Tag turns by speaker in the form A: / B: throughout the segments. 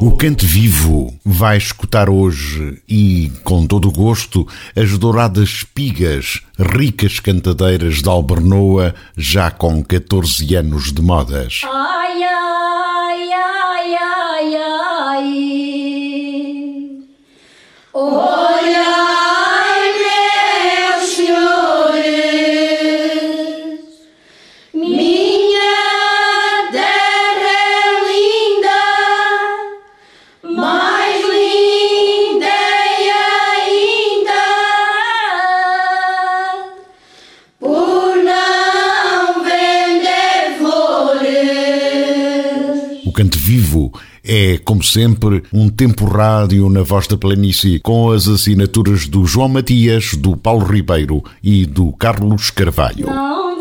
A: O Cante Vivo vai escutar hoje e, com todo o gosto, as douradas espigas, ricas cantadeiras de Albernoa, já com 14 anos de modas.
B: Ai, ai, ai, ai, ai. Olha.
A: É, como sempre, um tempo rádio na voz da planície, com as assinaturas do João Matias, do Paulo Ribeiro e do Carlos Carvalho.
B: Não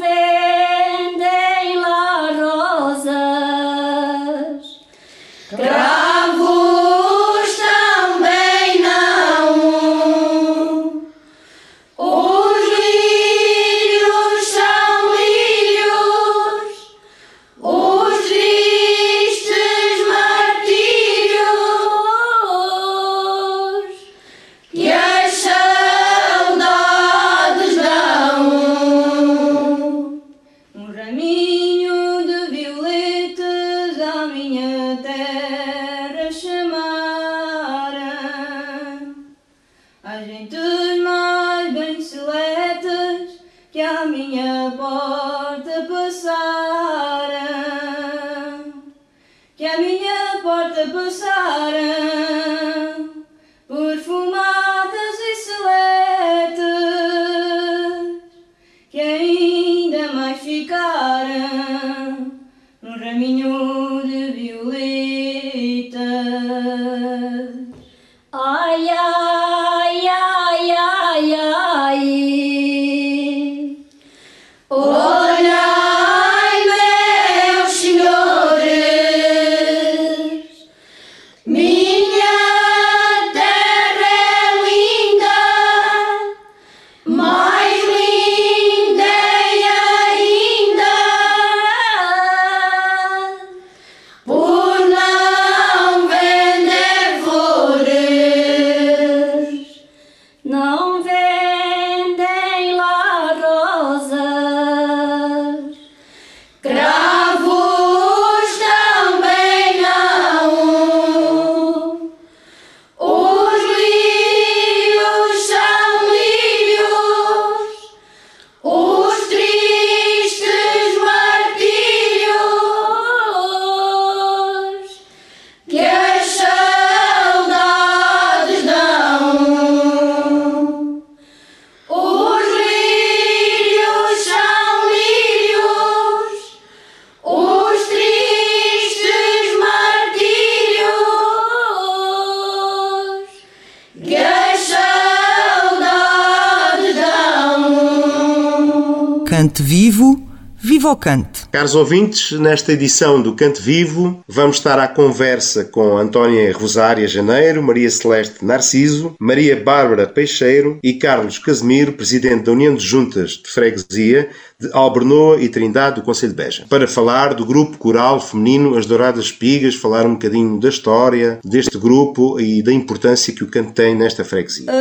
C: Viva o Cante!
D: Caros ouvintes, nesta edição do Cante Vivo, vamos estar à conversa com Antónia Rosária Janeiro, Maria Celeste Narciso, Maria Bárbara Peixeiro e Carlos Casemiro, presidente da União de Juntas de Freguesia de Albernoa e Trindade do Conselho de Beja, para falar do grupo coral feminino As Douradas Espigas, falar um bocadinho da história deste grupo e da importância que o canto tem nesta freguesia.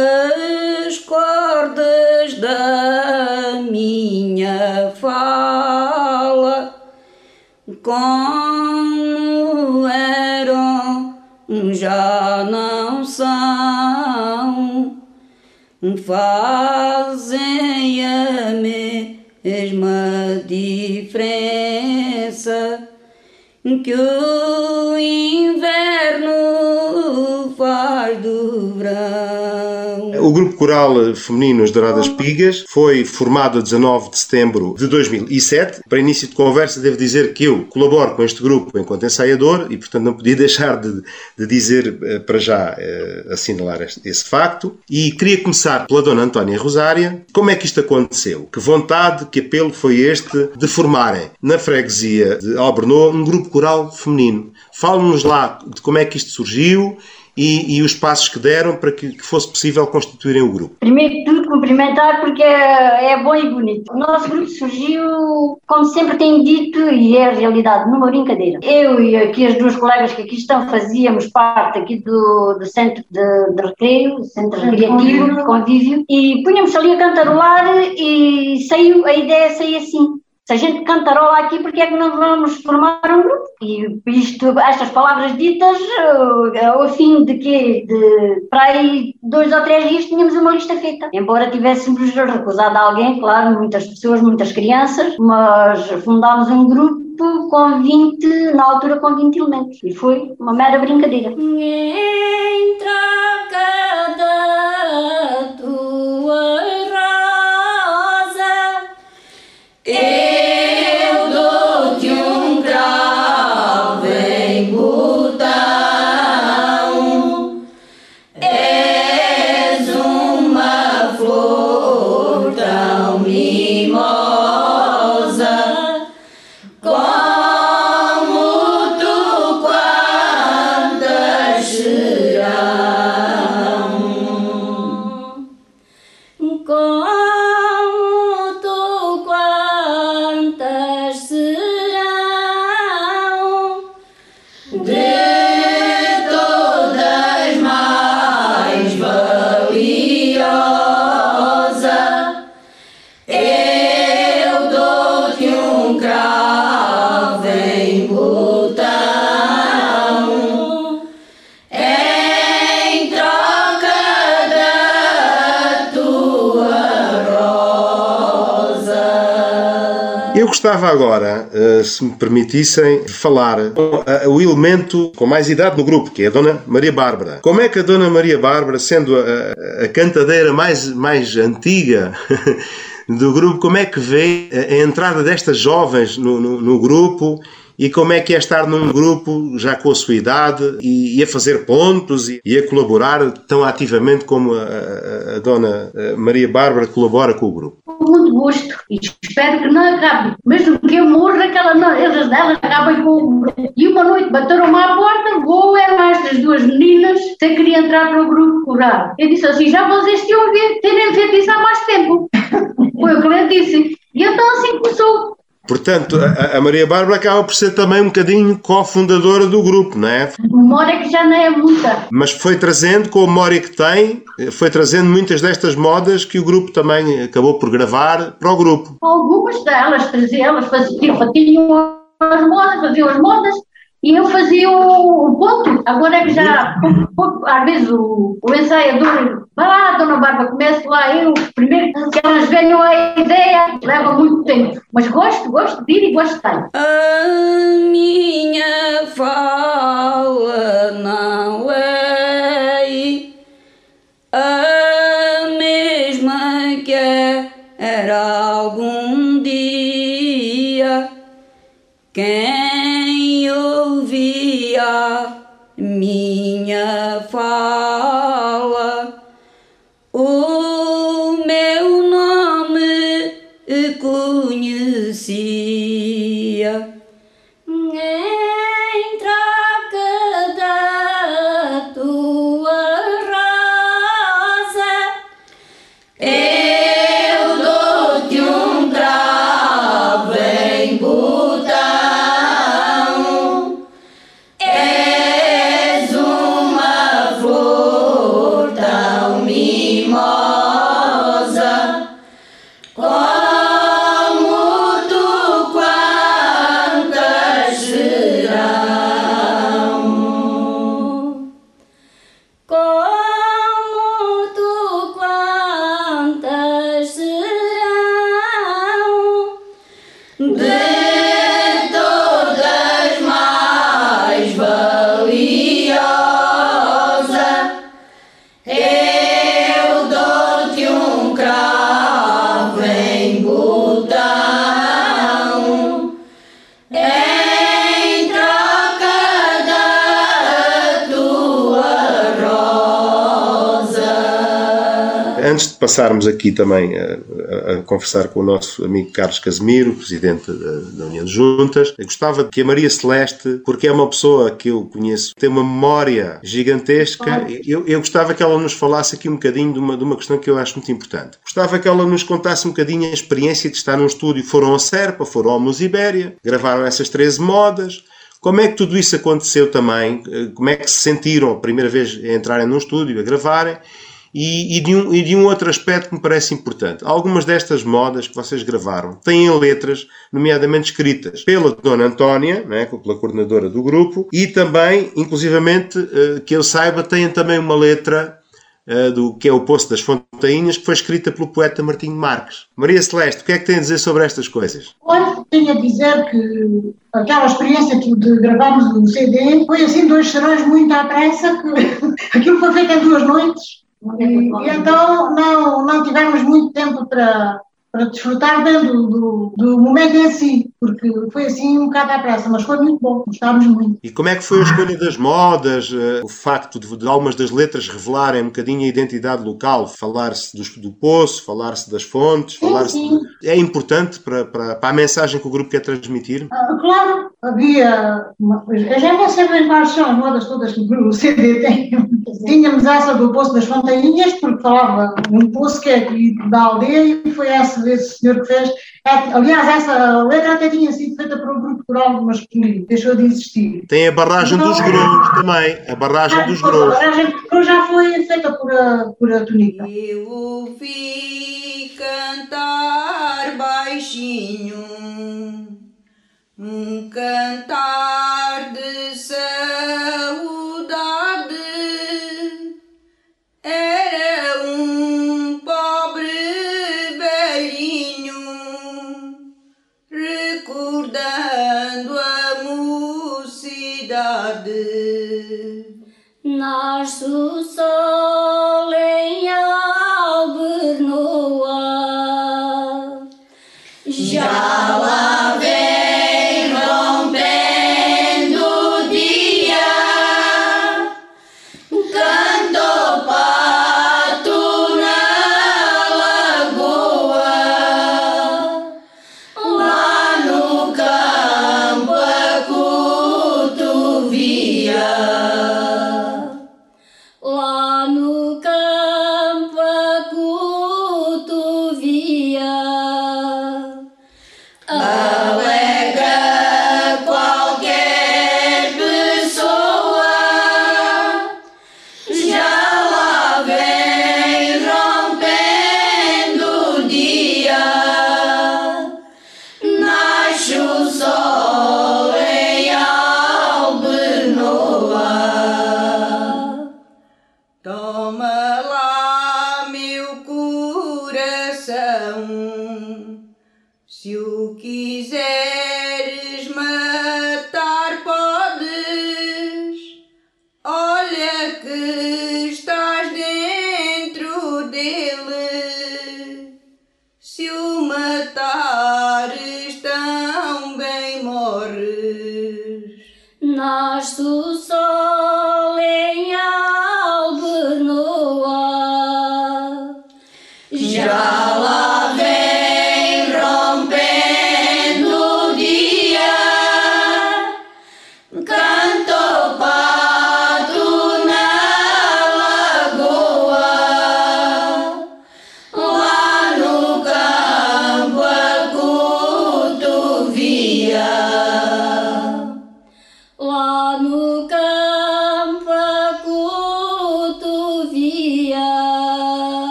B: As cordas da minha fala como eram já não são fazem a mesma diferença que o inverno
D: O Grupo Coral Feminino As Douradas Pigas foi formado a 19 de setembro de 2007. Para início de conversa, devo dizer que eu colaboro com este grupo enquanto ensaiador e, portanto, não podia deixar de, de dizer eh, para já uh, assinalar este, esse facto. E queria começar pela Dona Antónia Rosária. Como é que isto aconteceu? Que vontade, que apelo foi este de formarem na freguesia de Albernou um grupo coral feminino? Fale-nos lá de como é que isto surgiu e, e, os passos que deram para que, que, fosse possível constituírem o grupo?
E: Primeiro de tudo, cumprimentar porque é, é, bom e bonito. O nosso grupo surgiu, como sempre tenho dito, e é a realidade, numa brincadeira. Eu e aqui as duas colegas que aqui estão fazíamos parte aqui do, do centro de, de recreio, centro recreativo, de convívio, e punhamos ali a cantarolar e saiu, a ideia saiu assim se a gente cantarola aqui, porque é que não vamos formar um grupo? E isto, estas palavras ditas, uh, ao fim de que de, para aí dois ou três dias tínhamos uma lista feita. Embora tivéssemos recusado alguém, claro, muitas pessoas, muitas crianças, mas fundámos um grupo com 20, na altura com 20 elementos. E foi uma mera brincadeira. Em troca da tua rosa,
D: gostava agora, eh, se me permitissem, falar o elemento com mais idade no grupo, que é a Dona Maria Bárbara. Como é que a Dona Maria Bárbara, sendo a, a cantadeira mais, mais antiga do grupo, como é que vê a entrada destas jovens no, no, no grupo e como é que é estar num grupo já com a sua idade e, e a fazer pontos e, e, a colaborar tão ativamente como a, a, a, dona Maria Bárbara colabora com o grupo?
E: Com muito gosto e espero que não acabe. Mesmo que eu morra, que ela não, acabem com o grupo. E uma noite bateram-me à porta, vou eram estas duas meninas, sem queria entrar para o grupo curar. Eu disse assim, já vocês tinham terem feito isso há mais tempo. Foi o que ele disse. E então assim começou.
D: Portanto, a, a, Maria Bárbara acaba por ser também um bocadinho cofundadora do grupo, não é?
E: Memória que já não é muita.
D: Mas foi trazendo, com a memória que tem, foi trazendo muitas destas modas que o grupo também acabou por gravar para o grupo.
E: Algumas delas traziam, elas faziam, tinham as modas, faziam as modas, e eu fazia o, o ponto. Agora é que já, às vezes, o, o ensaiador, vai lá, dona Bárbara, comece lá eu, primeiro que elas venham a ideia, leva muito tempo. Mas gosto, gosto de ir e gosto estar.
B: A minha fala não é a mesma que era algum dia. Quem minha fala,
D: passarmos aqui também a, a, a, conversar com o nosso amigo Carlos Casemiro, presidente da, da União de Juntas, eu gostava que a Maria Celeste, porque é uma pessoa que eu conheço, tem uma memória gigantesca, eu, eu gostava que ela nos falasse aqui um bocadinho de uma, de uma questão que eu acho muito importante. Gostava que ela nos contasse um bocadinho a experiência de estar num estúdio. Foram a Serpa, foram ao Musibéria, gravaram essas 13 modas. Como é que tudo isso aconteceu também? Como é que se sentiram a primeira vez a entrarem num estúdio, a gravarem? E, e, de um, e, de um, outro aspecto que me parece importante. Algumas destas modas que vocês gravaram têm letras, nomeadamente escritas pela Dona Antónia, né, pela coordenadora do grupo, e também, inclusivamente, eh, que eu saiba, têm também uma letra uh, do que é o Poço das Fontainhas, que foi escrita pelo poeta Martinho Marques. Maria Celeste, o que é que tem a dizer sobre estas coisas?
F: Olha, tenho a dizer que aquela experiência de gravarmos no CD foi assim dois serões muito à pressa, que aquilo foi feito em duas noites e, e, então não, não tivemos muito tempo para, para desfrutar bem do, do, do, momento em si, porque foi assim um bocado à pressa, mas foi muito bom, gostávamos muito.
D: E como é que foi a escolha das modas, uh, o facto de, de, algumas das letras revelarem um bocadinho a identidade local, falar-se do, do, poço, falar-se das fontes, falar-se. É importante para, para, para, a mensagem que o grupo quer transmitir?
F: Uh, claro, havia. Uma, eu já não sei bem quais são as modas todas que o CD tem. Tínhamos essa do Poço das Fontainhas, porque falava um poço que é aqui da aldeia, e foi essa, esse senhor que fez. É, aliás, essa letra até tinha sido feita por um grupo coral masculino, deixou de existir.
D: Tem a barragem então, dos grãos também, a barragem ah, dos grãos.
F: A barragem dos grãos já foi feita por a, por a Tunica.
G: Eu ouvi cantar baixinho, um cantar de saúde.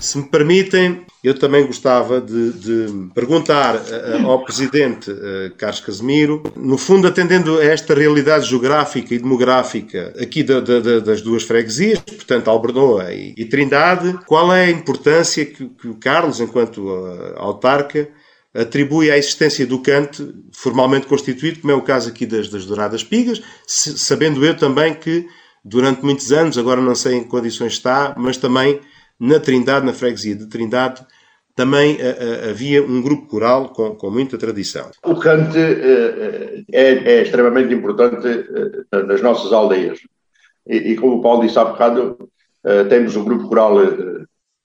D: Se me permitem, eu também gostava de, de perguntar uh, ao Presidente uh, Carlos Casemiro, no fundo atendendo a esta realidade geográfica e demográfica aqui da, da, das duas freguesias, portanto Albernoa e, e Trindade, qual é a importância que, que o Carlos, enquanto autarca, atribui à existência do cante formalmente constituído, como é o caso aqui das, das Douradas Pigas, sabendo eu também que durante muitos anos, agora não sei em que condições está, mas também na Trindade, na freguesia de Trindade, também uh, uh, havia um grupo coral com, com muita tradição.
H: O cante uh, é, é, extremamente importante nas nossas aldeias. E, e, como o Paulo disse há bocado, temos um grupo coral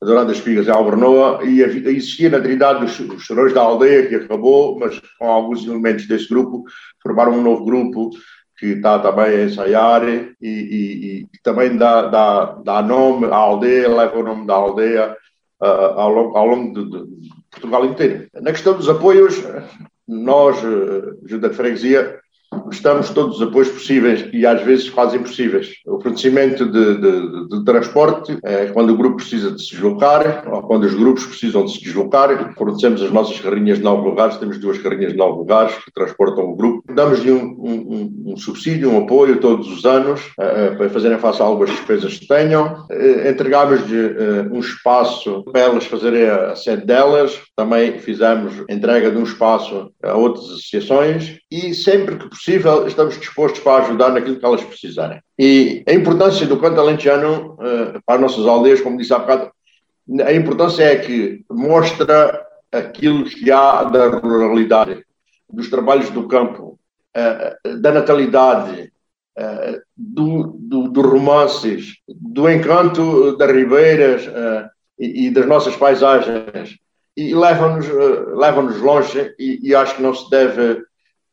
H: Adorando as Espigas em Albernoa e existia na Trindade os, os Chorões da Aldeia, que acabou, mas com alguns elementos desse grupo, formaram um novo grupo que está também a ensaiar e, e, e também dá, dá, dá nome à aldeia, leva o nome da aldeia uh, ao longo, ao longo de, de, Portugal inteiro. Na questão dos apoios, nós, uh, Junta de Freguesia, Estamos todos os apoios possíveis e às vezes quase impossíveis. O fornecimento de, de, de, transporte, é quando o grupo precisa de se deslocar ou quando os grupos precisam de se deslocar, fornecemos as nossas carrinhas de nove lugares, temos duas carrinhas de nove lugares que transportam o grupo. Damos-lhe um, um, um, subsídio, um apoio todos os anos uh, para fazerem face a algumas despesas que tenham. Entregamos-lhe uh, um espaço para elas fazerem a sede delas. Também fizemos entrega de um espaço a outras associações e sempre que possível, estamos dispostos para ajudar naquilo que elas precisarem. E a importância do canto alentejano uh, para as nossas aldeias, como disse há bocado, a importância é que mostra aquilo que há da ruralidade, dos trabalhos do campo, uh, da natalidade, uh, do, do, do, romances, do encanto das ribeiras e, e, das nossas paisagens. E leva-nos leva longe e, e acho que não se deve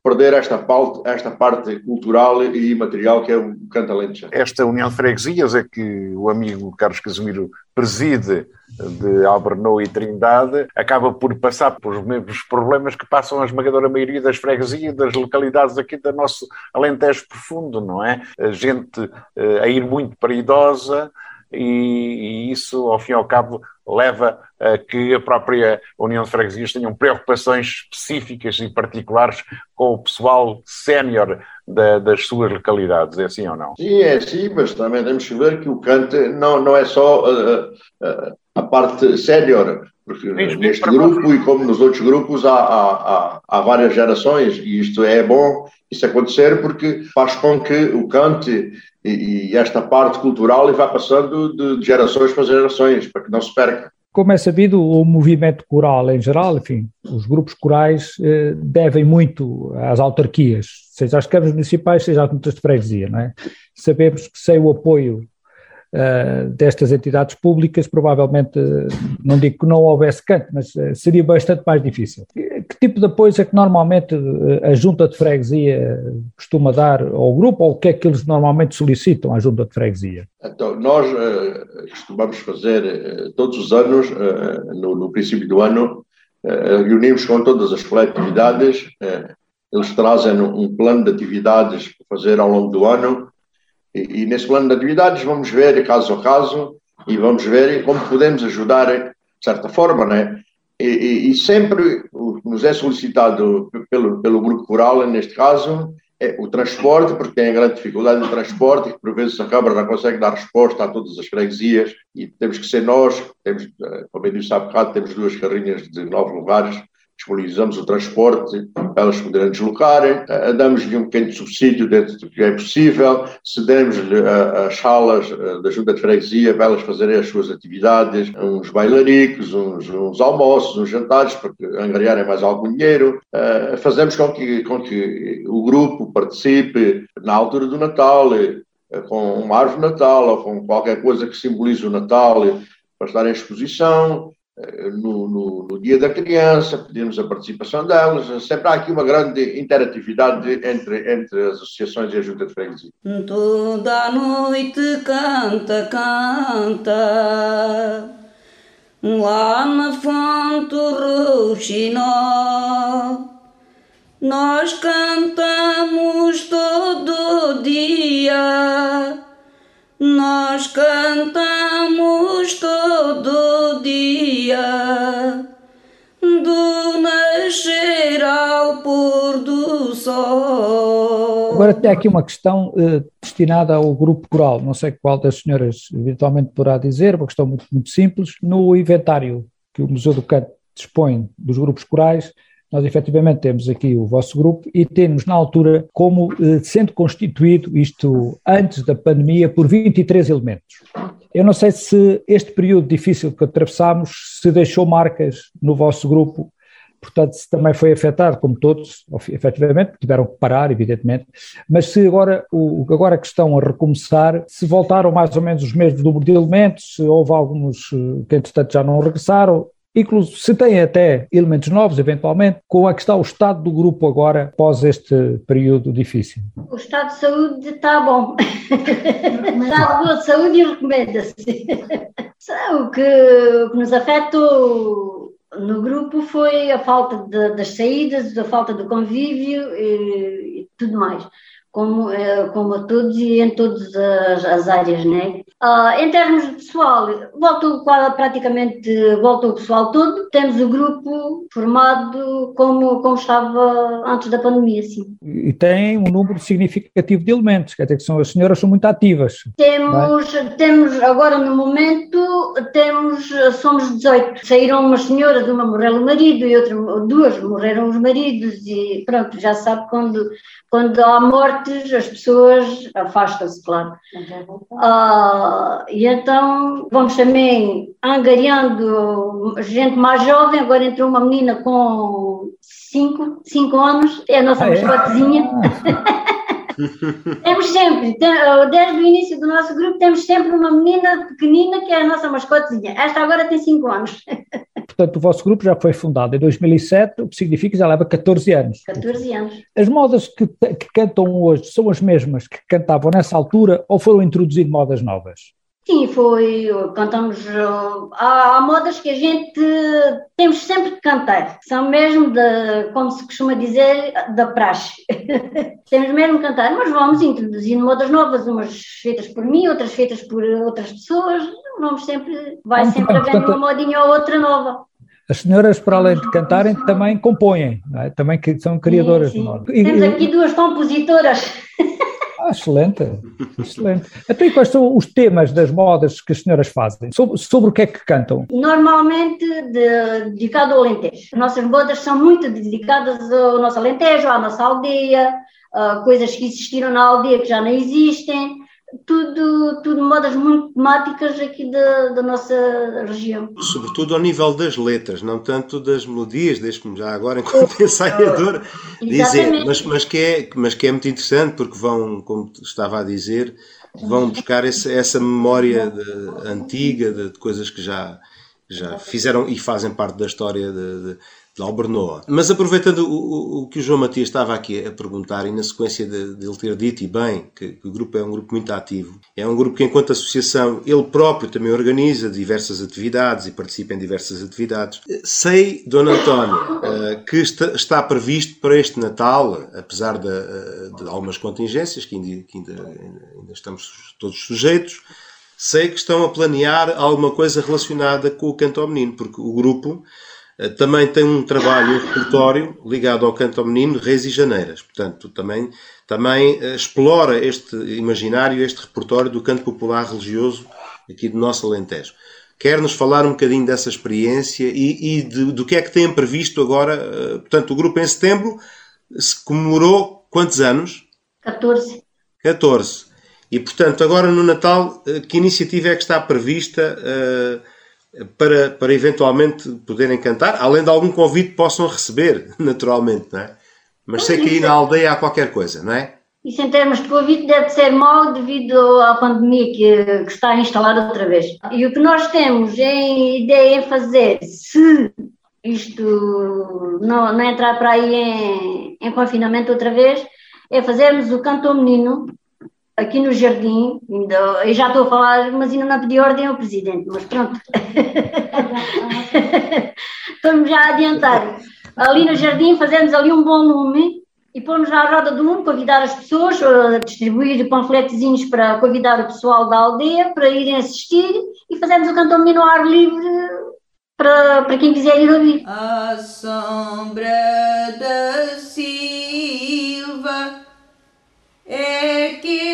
H: perder esta parte, esta parte cultural e imaterial que é o canto alentejano.
I: Esta união de freguesias é que o amigo Carlos Casimiro preside de Albernou e Trindade acaba por passar por os mesmos problemas que passam a esmagadora maioria das freguesias, das localidades aqui do nosso Alentejo profundo, não é? A gente uh, a ir muito para a idosa, e, e, isso, ao fim e ao cabo, leva a que a própria União de Freguesias tenham preocupações específicas e particulares com o pessoal sénior da, das suas localidades, é assim ou não?
H: Sim, é assim, mas também temos que ver que o cante não, não é só a, a, a parte sénior, porque neste grupo e como nos outros grupos há, há, há, várias gerações e isto é bom isso acontecer porque faz com que o cante e, e esta parte cultural vai passando de, de gerações para gerações, para que não se perca.
J: Como é sabido, o movimento coral em geral, enfim, os grupos corais eh, devem muito às autarquias, seja às câmaras municipais, seja às juntas de freguesia, não é? Sabemos que sem o apoio uh, destas entidades públicas, provavelmente, não digo que não houvesse canto, mas uh, seria bastante mais difícil. Que tipo de apoio é que normalmente a junta de freguesia costuma dar ao grupo, ou o que é que eles normalmente solicitam à junta de freguesia?
H: Então, nós uh, costumamos fazer todos os anos, no, no, princípio do ano, reunimos com todas as coletividades, eles trazem um plano de atividades para fazer ao longo do ano, e, e nesse plano de atividades vamos ver caso a caso e vamos ver como podemos ajudar de certa forma, né? E, e, e sempre nos é solicitado pelo, pelo grupo rural, neste caso, é o transporte, porque tem grande dificuldade de transporte, e por vezes a Câmara não consegue dar resposta a todas as freguesias, e temos que ser nós, temos, eh, como eu disse há bocado, temos duas carrinhas de nove lugares, disponibilizamos o transporte elas poderem deslocarem, eh, damos-lhe um pequeno subsídio dentro do que é possível, cedemos-lhe eh, as salas eh, da Junta de Freguesia para elas fazerem as suas atividades, uns bailaricos, uns, uns almoços, uns jantares, para angariarem mais algum dinheiro. Fazemos com que, com que o grupo participe na altura do Natal, com uma árvore Natal ou com qualquer coisa que simbolize o Natal, para estar em exposição. Eh, no, no, no, dia da criança, pedimos a participação delas, sempre há aqui uma grande interatividade entre, entre as associações e a Junta de Freguesia.
K: Toda noite canta, canta, lá na fonte Roxinó, nós cantamos todo dia. Nós cantamos dia, do nascer ao pôr do sol.
J: Agora tem aqui uma questão eh, destinada ao grupo coral, não sei qual das senhoras eventualmente poderá dizer, uma questão muito, muito simples. No inventário que o Museu do Canto dispõe dos grupos corais, Nós efetivamente temos aqui o vosso grupo e temos na altura como eh, sendo constituído, isto antes da pandemia, por 23 elementos. Eu não sei se este período difícil que atravessámos se deixou marcas no vosso grupo portanto, se também foi afetado, como todos, efetivamente, tiveram que parar, evidentemente, mas se agora, o, agora que estão a recomeçar, se voltaram mais ou menos os mesmos número de elementos, se houve alguns eh, que entretanto já não regressaram, inclusive se têm até elementos novos, eventualmente, como é que está o estado do grupo agora, após este período difícil?
E: O estado de saúde está bom. está de boa saúde e recomenda-se. o, que, o que nos afeta no grupo foi a falta de, das saídas, a falta do convívio e, e tudo mais como, eh, como a todos e em todas as, as áreas, né? Uh, em termos de pessoal, voltou praticamente voltou o pessoal todo. Temos o grupo formado como, como estava antes da pandemia, sim.
J: E tem um número significativo de elementos, quer dizer que são, as senhoras são muito ativas.
E: Temos, é? temos agora no momento, temos, somos 18. Saíram umas senhoras, uma morreu o marido e outra, duas morreram os maridos e pronto, já sabe quando, quando há morte as pessoas afastam-se, claro. Uh, e então vamos também angariando gente mais jovem, agora entrou uma menina com 5 cinco, anos, é a nossa ah, é? temos sempre, desde o início do nosso grupo, temos sempre uma menina pequenina que é a nossa mascotezinha. Esta agora tem 5 anos.
J: Portanto, o vosso grupo já foi fundado em 2007, o que significa que já leva 14 anos.
E: 14 anos.
J: As modas que, que cantam hoje são as mesmas que cantavam nessa altura ou foram introduzidas modas novas?
E: Sim, foi, cantamos, há, há, modas que a gente temos sempre que cantar, são mesmo, de, como se costuma dizer, da praxe. temos mesmo que cantar, mas vamos introduzindo modas novas, umas feitas por mim, outras feitas por outras pessoas, vamos sempre, vai Muito sempre havendo portanto, uma modinha ou outra nova.
J: As senhoras, para além de cantarem, também compõem, é? também são criadoras sim, sim. de moda.
E: Temos aqui duas compositoras.
J: Ah, excelente, excelente. Então, e quais são os temas das modas que as senhoras fazem? Sobre, sobre o que é que cantam?
E: Normalmente de, dedicado ao Alentejo. As nossas modas são muito dedicadas ao nosso Alentejo, à nossa aldeia, coisas que existiram na aldeia que já não existem tudo, tudo modas muito temáticas aqui da, da nossa região.
D: Sobretudo ao nível das letras, não tanto das melodias, deixe-me já agora, enquanto ensaiador, dizer, mas, mas, que é, mas que é muito interessante porque vão, como estava a dizer, vão buscar esse, essa memória de, antiga de, de, coisas que já, já fizeram e fazem parte da história de, de Albernoa. Mas aproveitando o, o, que o João Matias estava aqui a perguntar, e na sequência de, de ele ter dito e bem que, que, o grupo é um grupo muito ativo, é um grupo que, enquanto associação, ele próprio também organiza diversas atividades e participa em diversas atividades. Sei, Dona António, eh, que está, está previsto para este Natal, apesar de, eh, de algumas contingências que ainda, que ainda, ainda estamos todos sujeitos, sei que estão a planear alguma coisa relacionada com o canto ao menino, porque o grupo também tem um trabalho, um repertório ligado ao canto ao menino, Reis e Janeiras. Portanto, também, também eh, explora este imaginário, este repertório do canto popular religioso aqui do nosso Alentejo. Quer-nos falar um bocadinho dessa experiência e, e de, do que é que têm previsto agora? Eh, portanto, o grupo em setembro se comemorou quantos anos?
E: 14.
D: 14. E, portanto, agora no Natal, que iniciativa é que está prevista? Uh, para, para eventualmente poderem cantar, além de algum convite que possam receber, naturalmente, não é? Mas sei que aí na aldeia há qualquer coisa, não é?
E: Isso em termos de convite deve ser mau devido à pandemia que, que está instalada outra vez. E o que nós temos em ideia em fazer, se isto não, não entrar para aí em, em confinamento outra vez, é fazermos o canto ao menino aqui no jardim, ainda, eu já estou a falar, mas ainda não pedi ordem ao presidente, mas pronto. Vamos já adiantar. Ali no jardim fazemos ali um bom lume e pomos na roda do lume, convidar as pessoas, a distribuir panfletozinhos para convidar o pessoal da aldeia para irem assistir e fazemos o canto menino ao ar livre para, para quem quiser ir ouvir.
G: A sombra da Silva é que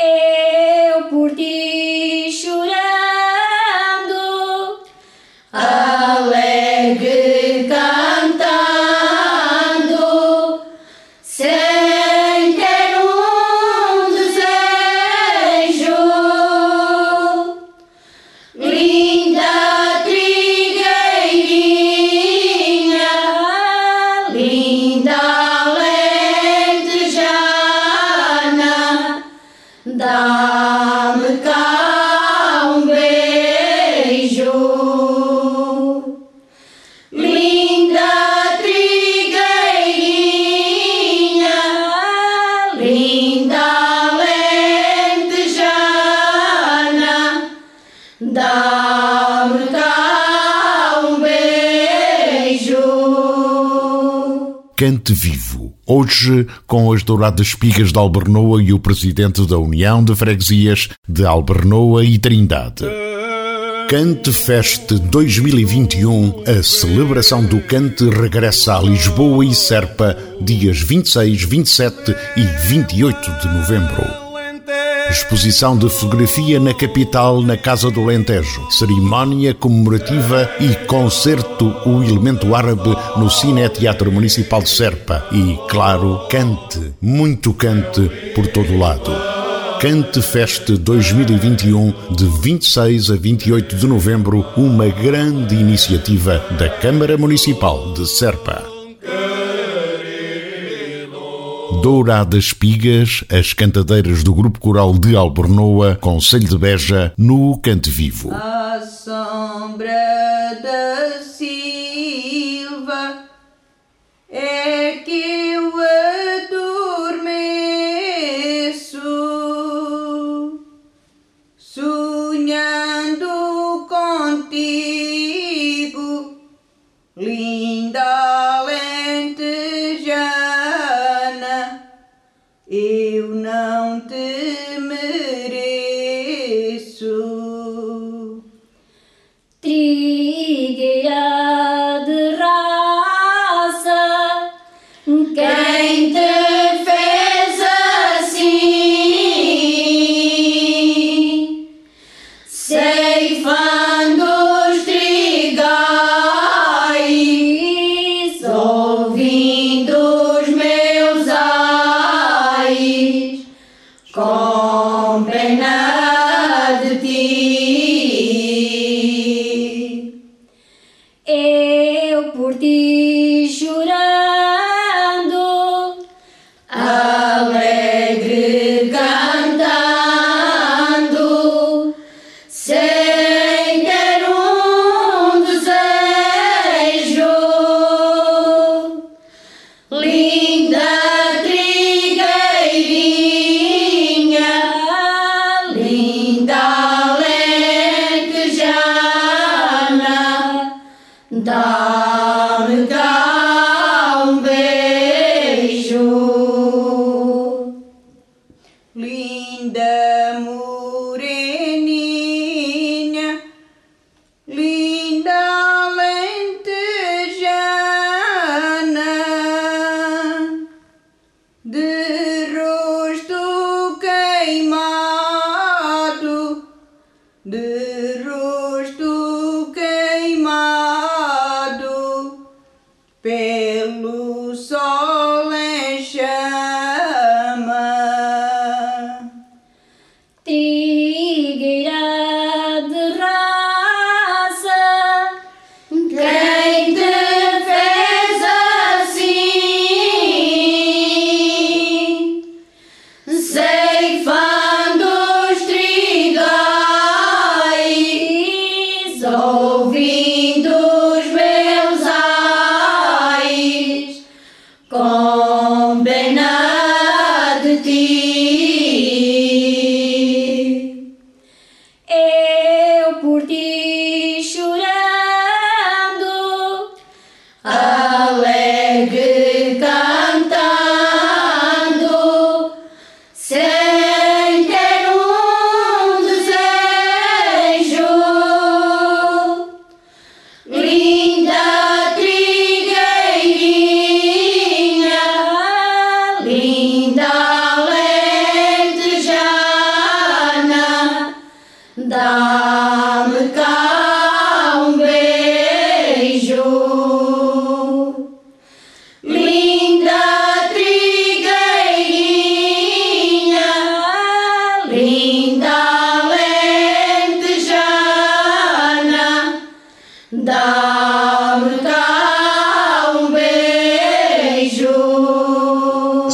G: Eu
B: por ti
A: Vivo. Hoje, com as douradas espigas de Albernoa e o presidente da União de Freguesias de Albernoa e Trindade. Cante Fest 2021, a celebração do cante regressa a Lisboa e Serpa, dias 26, 27 e 28 de novembro. Exposição de fotografia na capital, na Casa do Alentejo. Cerimónia comemorativa e concerto O Elemento Árabe no Cine Teatro Municipal de Serpa. E, claro, cante, muito cante por todo lado. Cante Fest 2021, de 26 a 28 de novembro, uma grande iniciativa da Câmara Municipal de Serpa. Douradas Espigas, as cantadeiras do Grupo Coral de Albornoa, Conselho de Beja, no Cante Vivo.
G: A sombra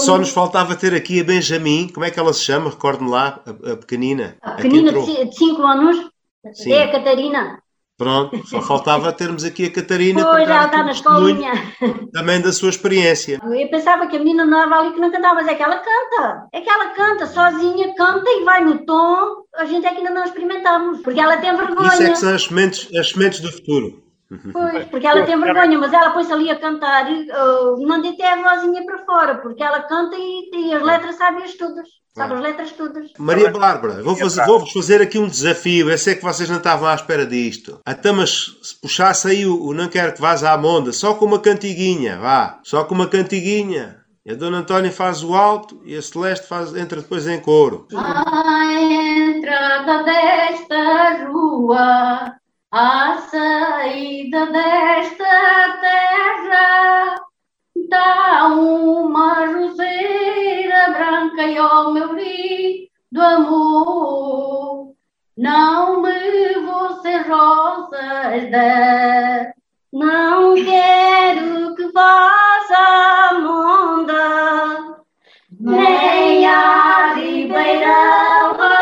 D: Só nos faltava ter aqui a Benjamin, como é que ela se chama? Recorde-me lá, a, a pequenina.
E: A
D: a que
E: pequenina de 5 anos
D: Sim.
E: é a Catarina.
D: Pronto, só faltava termos aqui a Catarina
E: Pois, ela está na escolinha.
D: também da sua experiência.
E: Eu pensava que a menina não estava ali que não cantava, mas é que ela canta. É que ela canta sozinha, canta e vai no tom. A gente é que ainda não experimentamos, porque ela tem
D: Isso é
E: vergonha.
D: que são as sementes, as sementes do futuro.
E: Pois, porque ela tem vergonha, mas ela põe-se ali a cantar e uh, não deita a vozinha para fora, porque ela canta e, e as letras sabe-as todas. Sabe as letras todas.
D: Maria Bárbara, vou fazer- vou-vos fazer aqui um desafio. Eu sei que vocês não estavam à espera disto. Até mas se puxasse aí o, o Não Quero Que Vás à Monda, só com uma cantiguinha, vá. Só com uma cantiguinha. E a Dona Antónia faz o alto e a Celeste faz, entra depois em coro.
B: À entrada desta rua, à saída desta terra, dá uma roseira branca e ao meu lindo amor. Não me vou ser rosas não quero que vás à monda nem a ribeira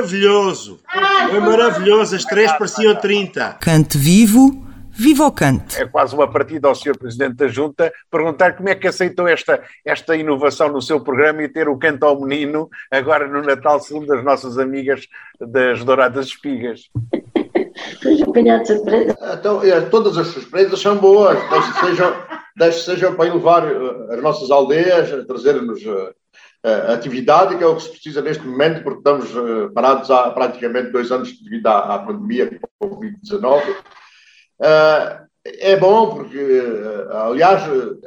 D: maravilhoso! Foi maravilhoso, as três pareciam 30.
C: Cante vivo, viva o cante.
I: é quase uma partida ao Sr. Presidente da Junta perguntar como é que aceitou esta, esta inovação no seu programa e ter o canto ao menino agora no Natal, segundo as nossas amigas das Douradas Espigas.
E: Fui apanhado de surpresa.
H: Então, eh, todas as surpresas são boas, desde que sejam, desde que sejam para elevar eh, as nossas aldeias, trazer-nos eh, atividade, que é o que se precisa neste momento, porque estamos eh, parados há praticamente dois anos devido à, à pandemia Covid-19. Eh, é bom porque, eh, aliás,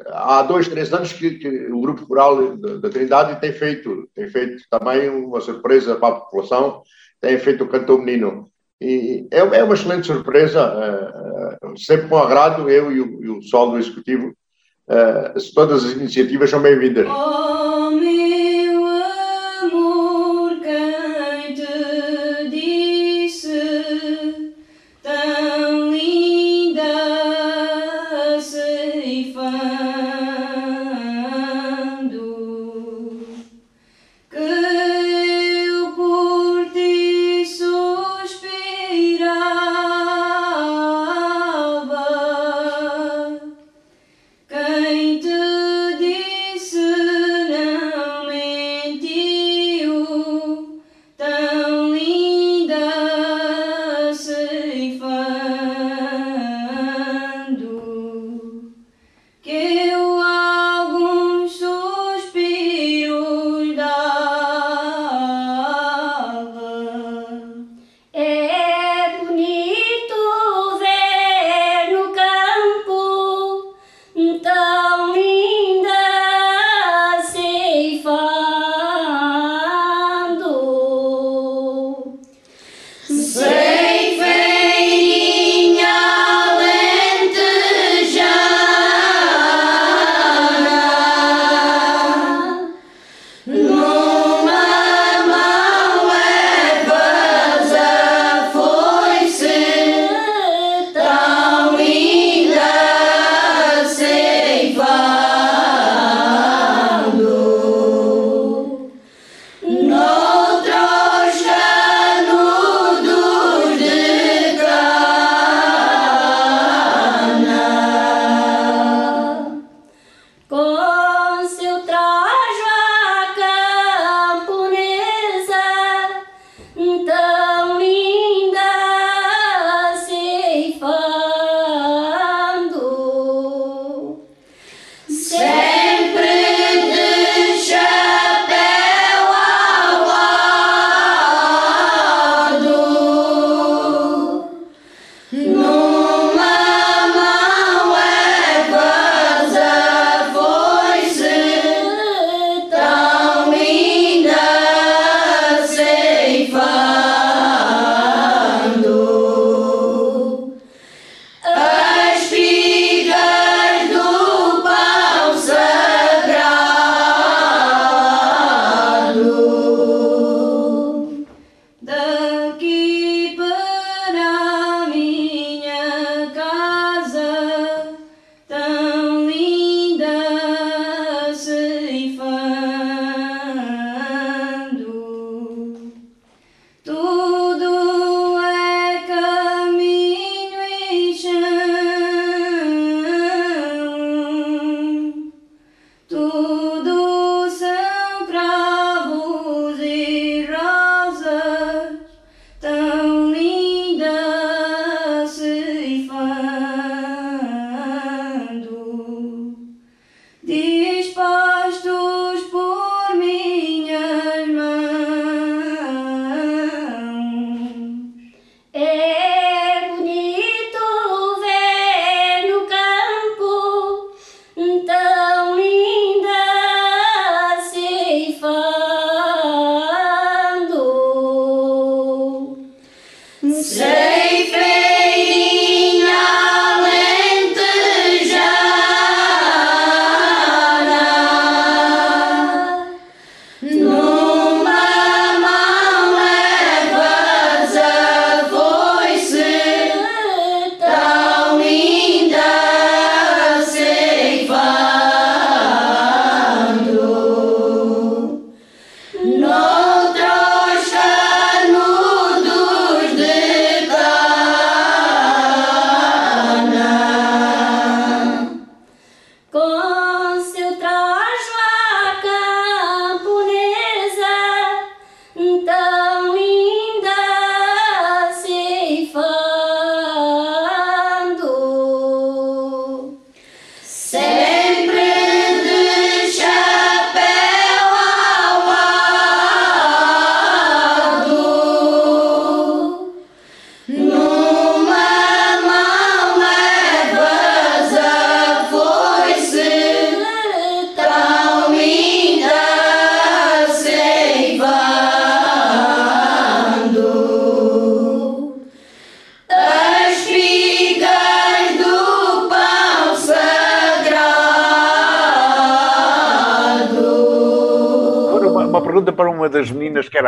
H: há dois, três anos que, que o Grupo Rural da, da Trindade tem feito, tem feito também uma surpresa para a população, tem feito o Cantor Menino. E é, é uma excelente surpresa, sempre com agrado, eu e o, e o pessoal do Executivo, todas as iniciativas são bem-vindas.
G: Oh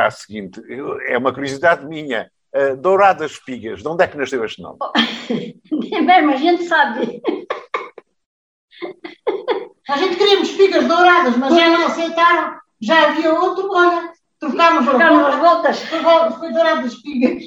I: a seguinte: é uma curiosidade minha. Uh, Douradas Espigas, de onde é que nasceu este nome?
E: Nem mesmo a gente sabe.
F: A gente queríamos espigas douradas, mas já não aceitaram. Já havia outro, olha, trocámos
E: Trocámos as voltas.
F: Foi, foi douradas espigas.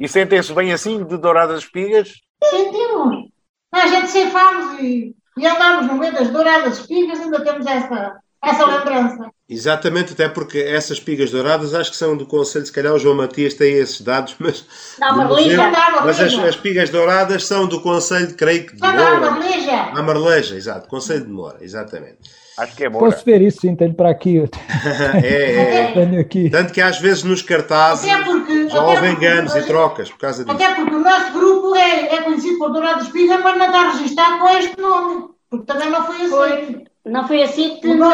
I: E sentem-se bem assim, de Douradas Espigas?
F: Sentimos. A gente ceifámos e, e andámos no meio das douradas espigas, ainda temos essa, essa lembrança.
D: Exatamente, até porque essas espigas douradas acho que são do Conselho, se calhar o João Matias tem esses dados, mas.
E: Dá uma
F: uma
D: Mas as, as espigas douradas são do Conselho, creio que de
F: Só dá uma marleja.
D: A Marleja, exato, Conselho de Moura, exatamente.
I: Acho que é Moura.
J: Posso ver isso, sim, tenho para aqui.
D: é, é, é.
J: Tenho aqui.
D: Tanto que às vezes nos cartazes
F: Até porque.
D: já houve enganos e trocas por causa disso.
F: Até porque o nosso grupo é, é conhecido por Dourado Espiga, mas não está registado com este nome. Porque também não foi assim.
E: Foi. Não foi assim que
F: O
E: no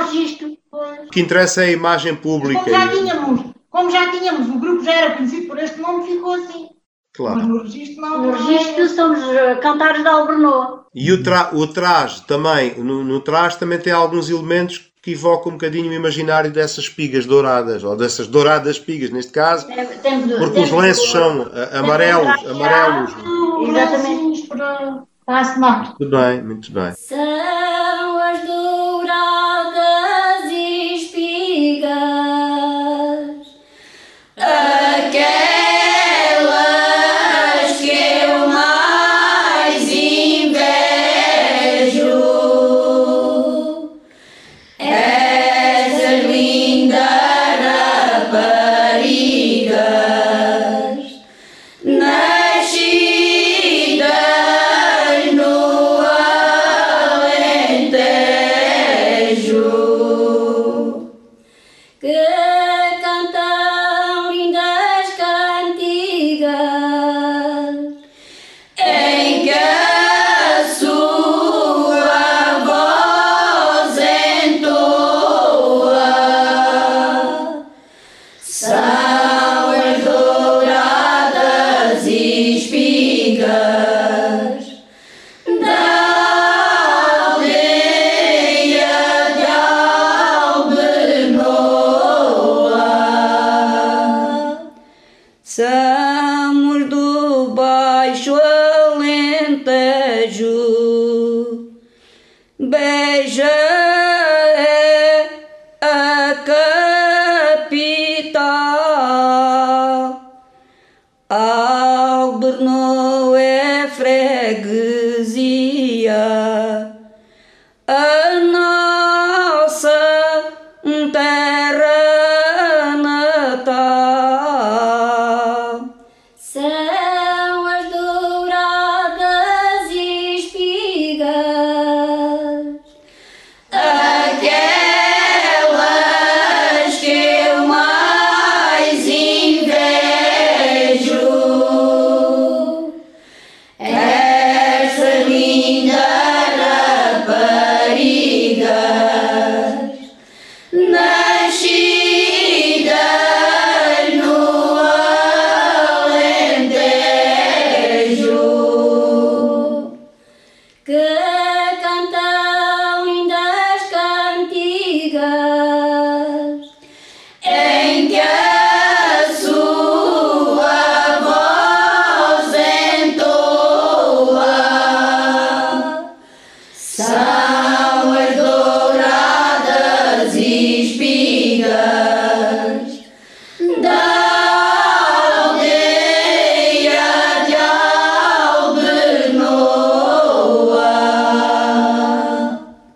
E: registro.
D: O que interessa é a imagem pública.
F: Como já
D: e-
F: tínhamos, como já tínhamos, o grupo já era conhecido por este nome, ficou assim. Mas
D: Claro.
F: no registro não.
E: No registro somos eh, cantares de Albernoa.
D: E o, tra o traje também, no, no traje também tem alguns elementos que evocam um bocadinho o imaginário dessas espigas douradas, ou dessas douradas espigas, neste caso,
E: Tem-
D: porque os lenços são ah, amarelos, amarelos.
F: Exatamente. Para.
D: Muito bem, muito bem.
G: São as douradas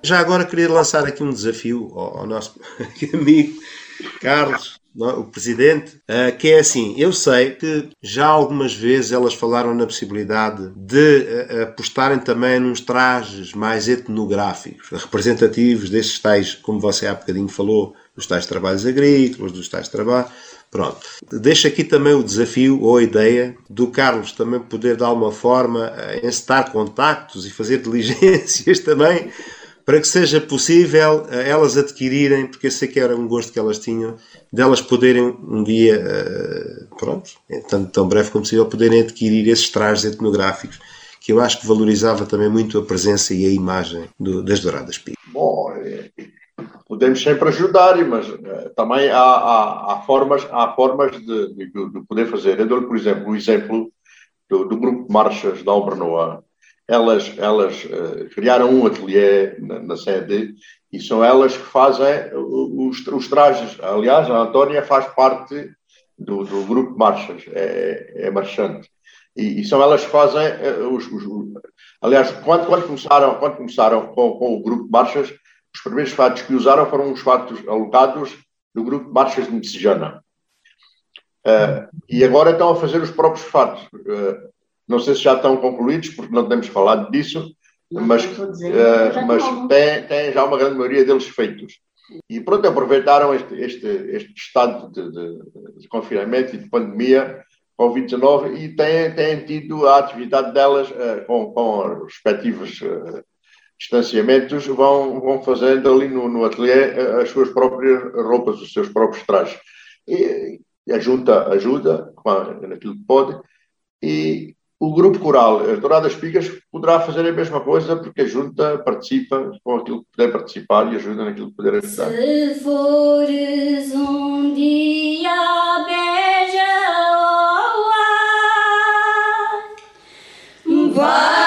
D: Já agora queria lançar aqui um desafio ao, ao nosso amigo Carlos, o presidente, ah, que é assim: eu sei que já algumas vezes elas falaram na possibilidade de ah, apostarem também nos trajes mais etnográficos, representativos desses tais, como você há bocadinho falou, dos tais trabalhos agrícolas, dos tais trabalhos. Pronto. Deixo aqui também o desafio ou a ideia do Carlos também poder de alguma forma eh, encetar contactos e fazer diligências também para que seja possível eh, elas adquirirem, porque eu sei que era um gosto que elas tinham, delas poderem um dia, eh, pronto, é tanto tão breve como possível, poderem adquirir esses trajes etnográficos que eu acho que valorizava também muito a presença e a imagem do- das Douradas Pigas.
H: Bom, eh, podemos sempre ajudar, mas uh, também há, há, há, formas, há formas de, de, de poder fazer. Eu dou-lhe, por exemplo, o exemplo do, do grupo de marchas da Albernoa. Elas, elas uh, criaram um ateliê na, na, sede e são elas que fazem os, os trajes. Aliás, a Antónia faz parte do, do grupo marchas, é, é marchante. E, e, são elas que fazem uh, os, os, Aliás, quando, quando começaram, quando começaram com, com o grupo marchas, os primeiros fatos que usaram foram os fatos alocados do grupo de marchas de Messejana. Uh, e agora estão a fazer os próprios fatos. Uh, não sei se já estão concluídos, porque não temos falado disso, não mas, uh, mas tem, tem, já uma grande maioria deles feitos. E pronto, aproveitaram este, este, este estado de, de, de, confinamento e de pandemia Covid-19 e têm, têm tido a atividade delas com, com respectivos distanciamentos, vão, vão fazendo ali no, no ateliê as suas próprias roupas, os seus próprios trajes. E, e a junta ajuda naquilo que pode e o grupo coral As Douradas Pigas poderá fazer a mesma coisa porque a junta participa com aquilo que puder participar e ajuda naquilo que puder ajudar.
G: Se fores um dia beija vai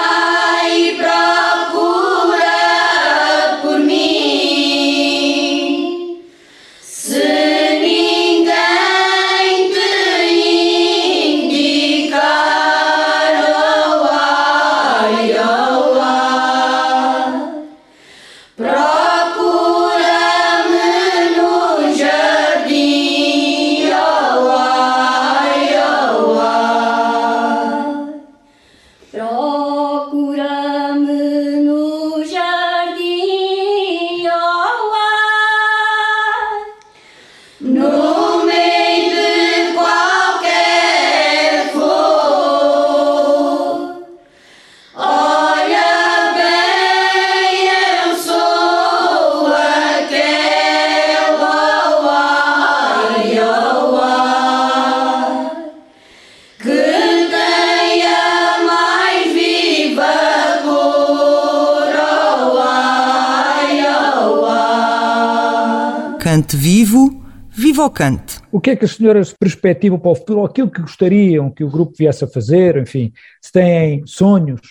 C: cante vivo, viva o cante.
J: O que é que as senhoras perspectivam para o futuro, ou aquilo que gostariam que o grupo viesse a fazer, enfim, se têm sonhos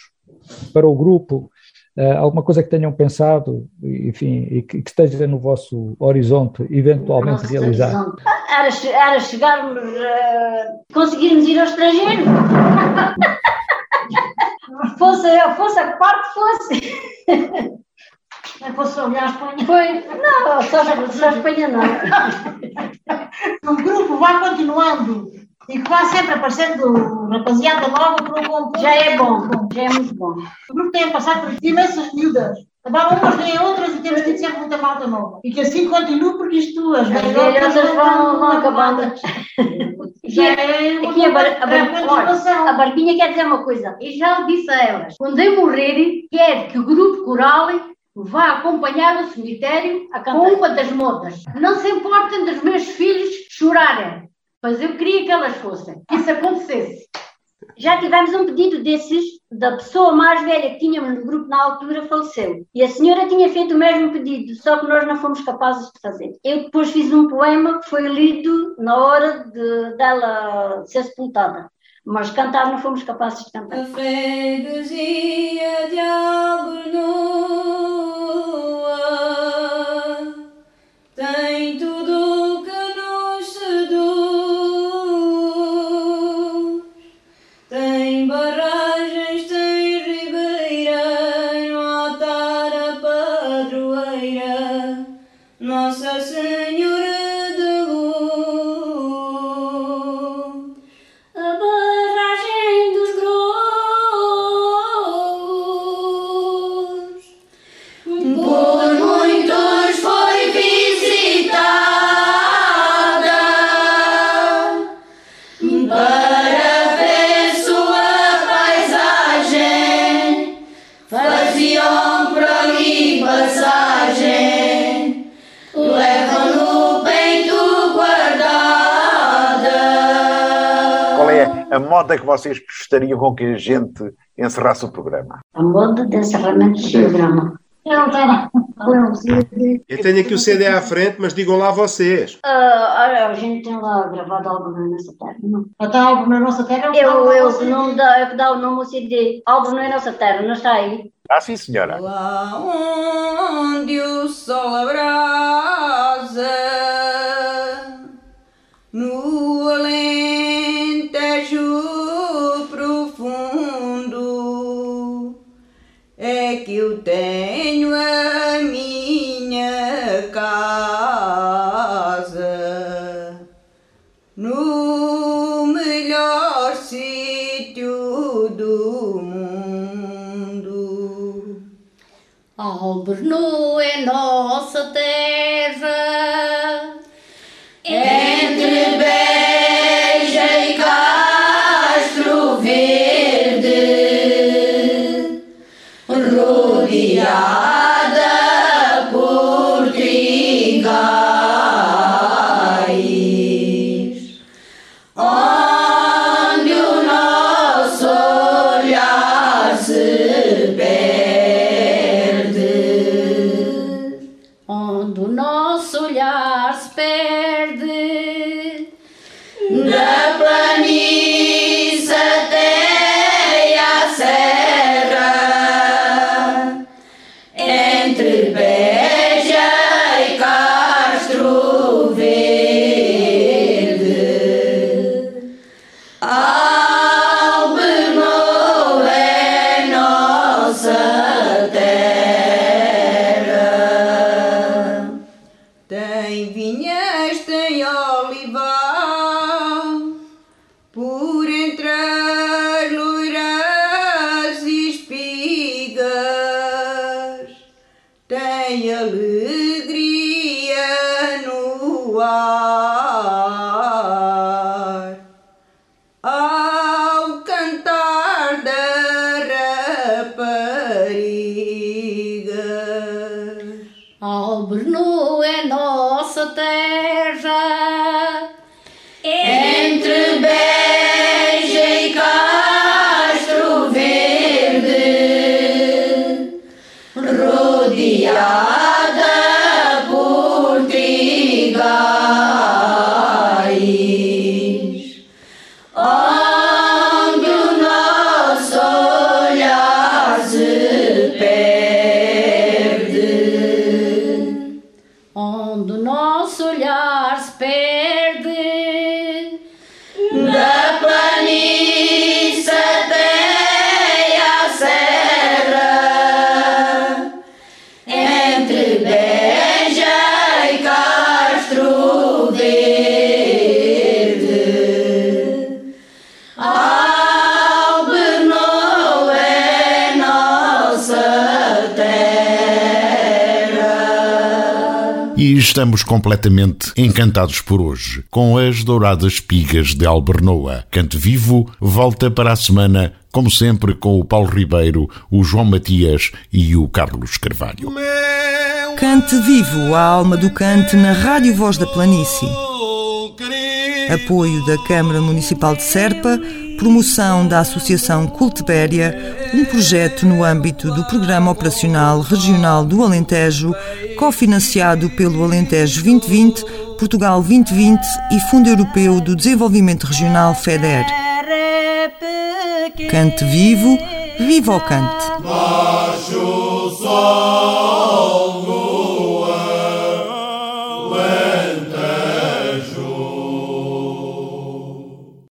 J: para o grupo, uh, alguma coisa que tenham pensado, enfim, e que, que esteja no vosso horizonte, eventualmente realizar?
E: Era, era chegarmos, uh, conseguirmos ir ao estrangeiro. fosse, fosse a parte, fosse.
F: Não fosse olhar a Espanha?
E: Foi. Não, só, só a Espanha não.
F: o grupo vai continuando e que vai sempre aparecendo rapaziada nova por um bom
E: Já é bom, já é muito bom.
F: O grupo tem passado por imensas miúdas. Acabaram umas, vêm outras e temos tido sempre muita malta nova. E que assim continue, porque isto, as
E: velhotas vão, vão acabando.
F: Já é
E: aqui a, bar, a, bar, a barquinha quer dizer uma coisa, e já disse a elas: quando eu morrer, quero que o grupo coral vá acompanhar o cemitério com uma das modas. Não se importem dos meus filhos chorarem, mas eu queria que elas fossem, que isso acontecesse. Já tivemos um pedido desses, da pessoa mais velha que tínhamos no grupo na altura, faleceu. E a senhora tinha feito o mesmo pedido, só que nós não fomos capazes de fazer. Eu depois fiz um poema que foi lido na hora de, dela ser sepultada mas cantar não fomos capazes de cantar.
G: A freguesia de Albernoa
I: gostariam com que a gente encerrasse o programa?
E: A moda de encerramento do programa.
D: Eu tenho aqui o CD à frente, mas digam lá vocês.
E: Uh, olha, a gente tem lá gravado álbum na nossa terra, não?
F: Até álbum na nossa terra?
E: Eu, eu, o nome dá, é que dá o nome ao CD. Álbum na nossa terra, não está aí?
I: Ah, sim, senhora.
L: Lá onde o sol abrasa, tenho a minha casa. No melhor sítio do mundo.
G: Alberno é nossa terra,
A: completamente encantados por hoje com as douradas espigas de Albernoa. Cante Vivo volta para a semana, como sempre, com o Paulo Ribeiro, o João Matias e o Carlos Carvalho.
C: Cante vivo a alma do cante na Rádio Voz da Planície. Apoio da Câmara Municipal de Serpa, promoção da Associação Cultibéria, um projeto no âmbito do Programa Operacional Regional do Alentejo, cofinanciado pelo Alentejo 2020, Portugal 2020 e Fundo Europeu do Desenvolvimento Regional FEDER. Cante vivo, viva o cante.